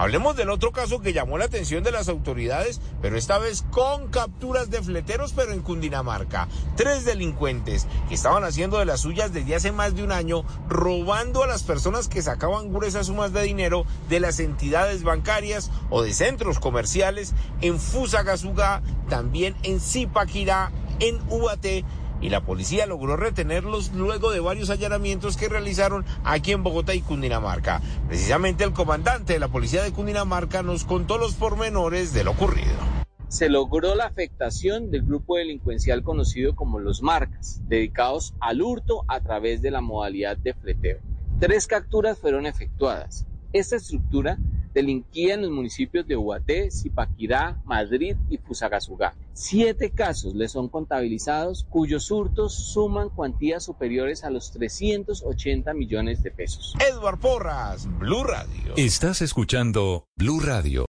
Hablemos del otro caso que llamó la atención de las autoridades, pero esta vez con capturas de fleteros, pero en Cundinamarca. Tres delincuentes que estaban haciendo de las suyas desde hace más de un año, robando a las personas que sacaban gruesas sumas de dinero de las entidades bancarias o de centros comerciales en Fusagasugá, también en Zipaquirá, en Ubaté y la policía logró retenerlos luego de varios allanamientos que realizaron aquí en Bogotá y Cundinamarca. Precisamente el comandante de la policía de Cundinamarca nos contó los pormenores de lo ocurrido. Se logró la afectación del grupo delincuencial conocido como los marcas, dedicados al hurto a través de la modalidad de fleteo. Tres capturas fueron efectuadas. Esta estructura delinquía en los municipios de Ubaté, Zipaquirá, Madrid y Fusagasugá. Siete casos le son contabilizados cuyos hurtos suman cuantías superiores a los 380 millones de pesos. Edward Porras, Blue Radio. Estás escuchando Blue Radio.